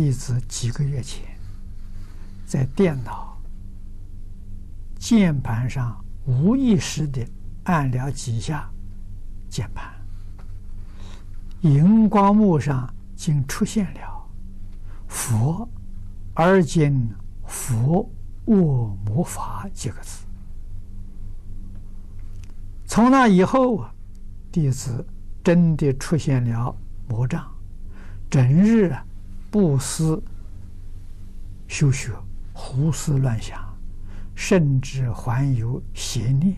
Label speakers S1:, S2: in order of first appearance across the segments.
S1: 弟子几个月前在电脑键盘上无意识的按了几下键盘，荧光幕上竟出现了“佛而今佛握魔法”几个字。从那以后啊，弟子真的出现了魔障，整日不思修学，胡思乱想，甚至还有邪念。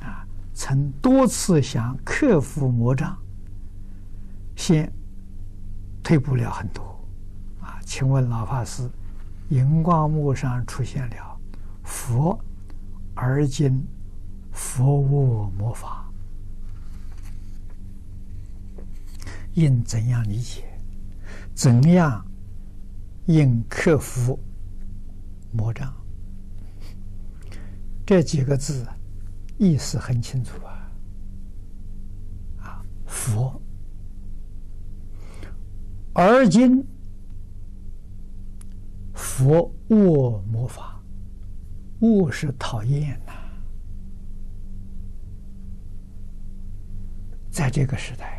S1: 啊，曾多次想克服魔障，现退步了很多。啊，请问老法师，荧光幕上出现了“佛而今”。佛握魔法，应怎样理解？怎样应克服魔障？这几个字意思很清楚啊！啊，佛，而今佛恶魔法，恶是讨厌呐。在这个时代，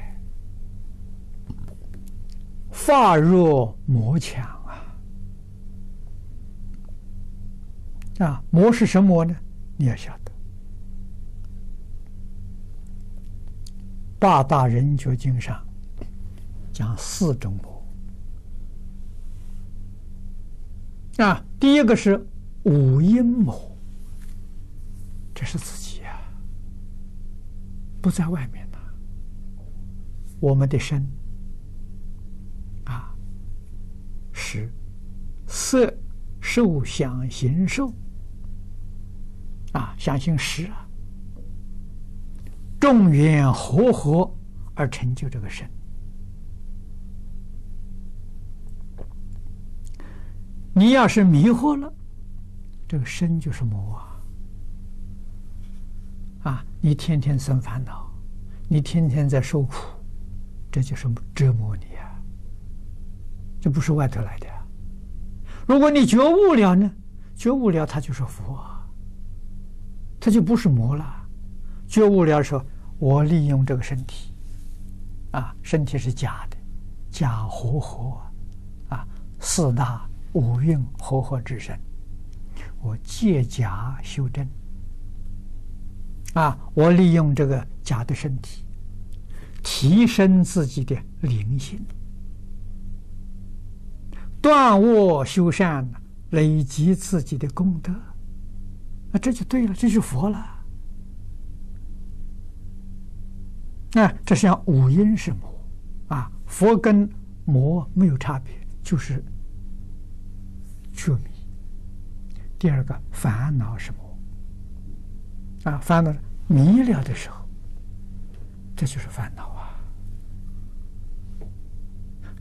S1: 法若魔强啊！啊，魔是什么魔呢？你要晓得，《八大人觉经》上讲四种魔啊。第一个是五阴魔，这是自己呀，不在外面呐。我们的身色受想行受啊，想行识啊，众缘和合而成就这个身。你要是迷惑了，这个身就是魔啊！啊，你天天生烦恼，你天天在受苦。这就是折磨你、啊，这不是外头来的。如果你觉悟了呢？觉悟了，他就是佛，他就不是魔了。觉悟了说，我利用这个身体，啊，身体是假的，假活活，啊，四大五蕴和合之身，我借假修真，啊，我利用这个假的身体。提升自己的灵性，断恶修善，累积自己的功德，那这就对了，这是佛了。啊，这像五阴是魔，啊，佛跟魔没有差别，就是觉迷。第二个烦恼是魔，啊，烦恼迷了的时候。这就是烦恼啊！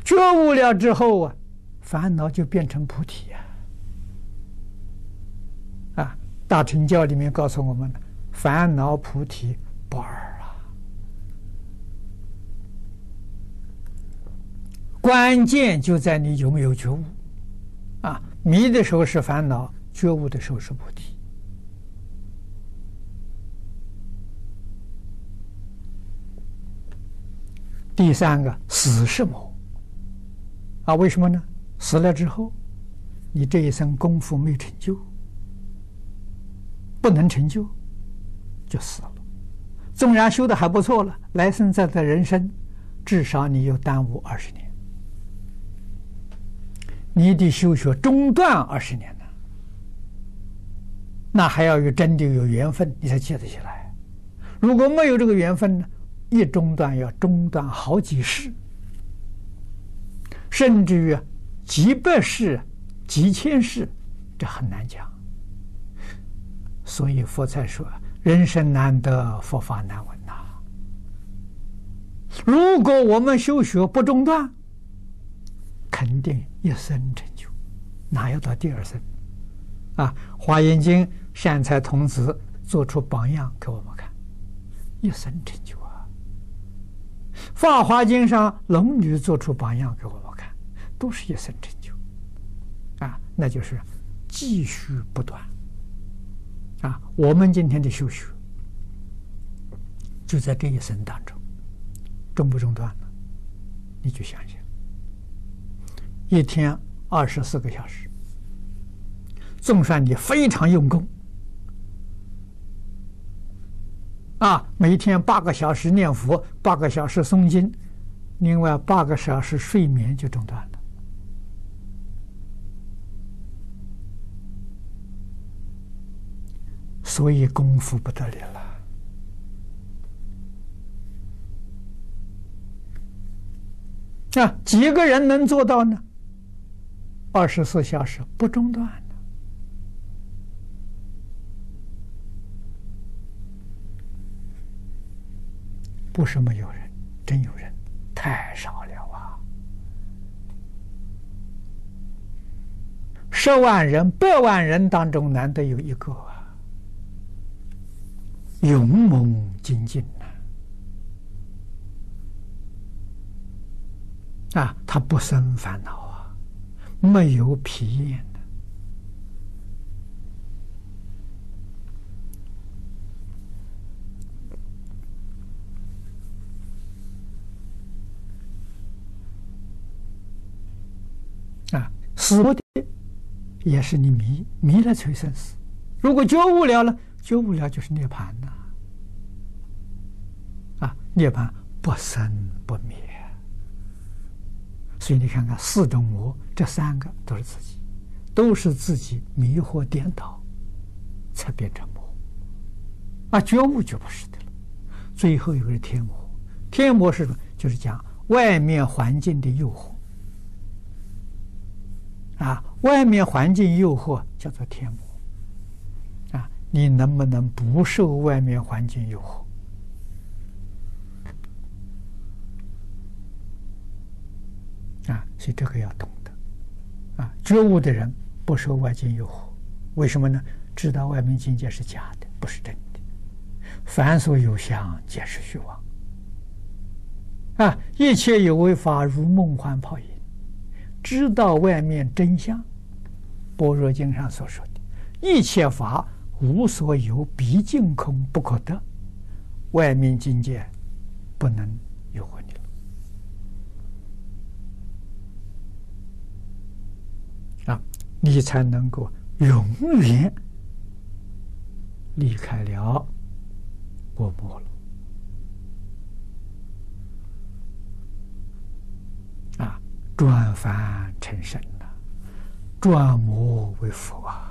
S1: 觉悟了之后啊，烦恼就变成菩提呀！啊，《大乘教》里面告诉我们烦恼菩提不二啊。关键就在你有没有觉悟啊！迷的时候是烦恼，觉悟的时候是菩提。第三个死是魔啊？为什么呢？死了之后，你这一生功夫没成就，不能成就，就死了。纵然修的还不错了，来生再的人生，至少你又耽误二十年，你的修学中断二十年了，那还要有真的有缘分，你才接得起来。如果没有这个缘分呢？一中断要中断好几世，甚至于几百世、几千世，这很难讲。所以佛才说：“人生难得，佛法难闻呐。”如果我们修学不中断，肯定一生成就，哪有到第二生？啊，《华严经》善财童子做出榜样给我们看，一生成就啊。《法华经》上龙女做出榜样给我们，都是一生成就，啊，那就是继续不断，啊，我们今天的修学就在这一生当中，中不中断了？你就想想，一天二十四个小时，纵算你非常用功，啊，每天八个小时念佛，八个小时诵经，另外八个小时睡眠就中断了。所以功夫不得了了啊！几个人能做到呢？二十四小时不中断的，不是没有人，真有人，太少了啊！十万人、百万人当中，难得有一个。勇猛精进呐，啊，他不生烦恼啊，没有疲厌的，啊，死的也是你迷迷了才生死，如果觉悟了了。觉悟了就是涅槃呐，啊，涅槃不生不灭，所以你看看四种魔，这三个都是自己，都是自己迷惑颠倒，才变成魔。啊，觉悟就不是的了。最后一个是天魔，天魔是什么？就是讲外面环境的诱惑，啊，外面环境诱惑叫做天魔。你能不能不受外面环境诱惑？啊，所以这个要懂得。啊，觉悟的人不受外境诱惑，为什么呢？知道外面境界是假的，不是真的。凡所有相，皆是虚妄。啊，一切有为法，如梦幻泡影。知道外面真相，《般若经》上所说的一切法。无所有，毕竟空，不可得。外面境界不能诱惑你了啊！你才能够永远离开了我魔了啊！转凡成圣了，转魔为佛啊！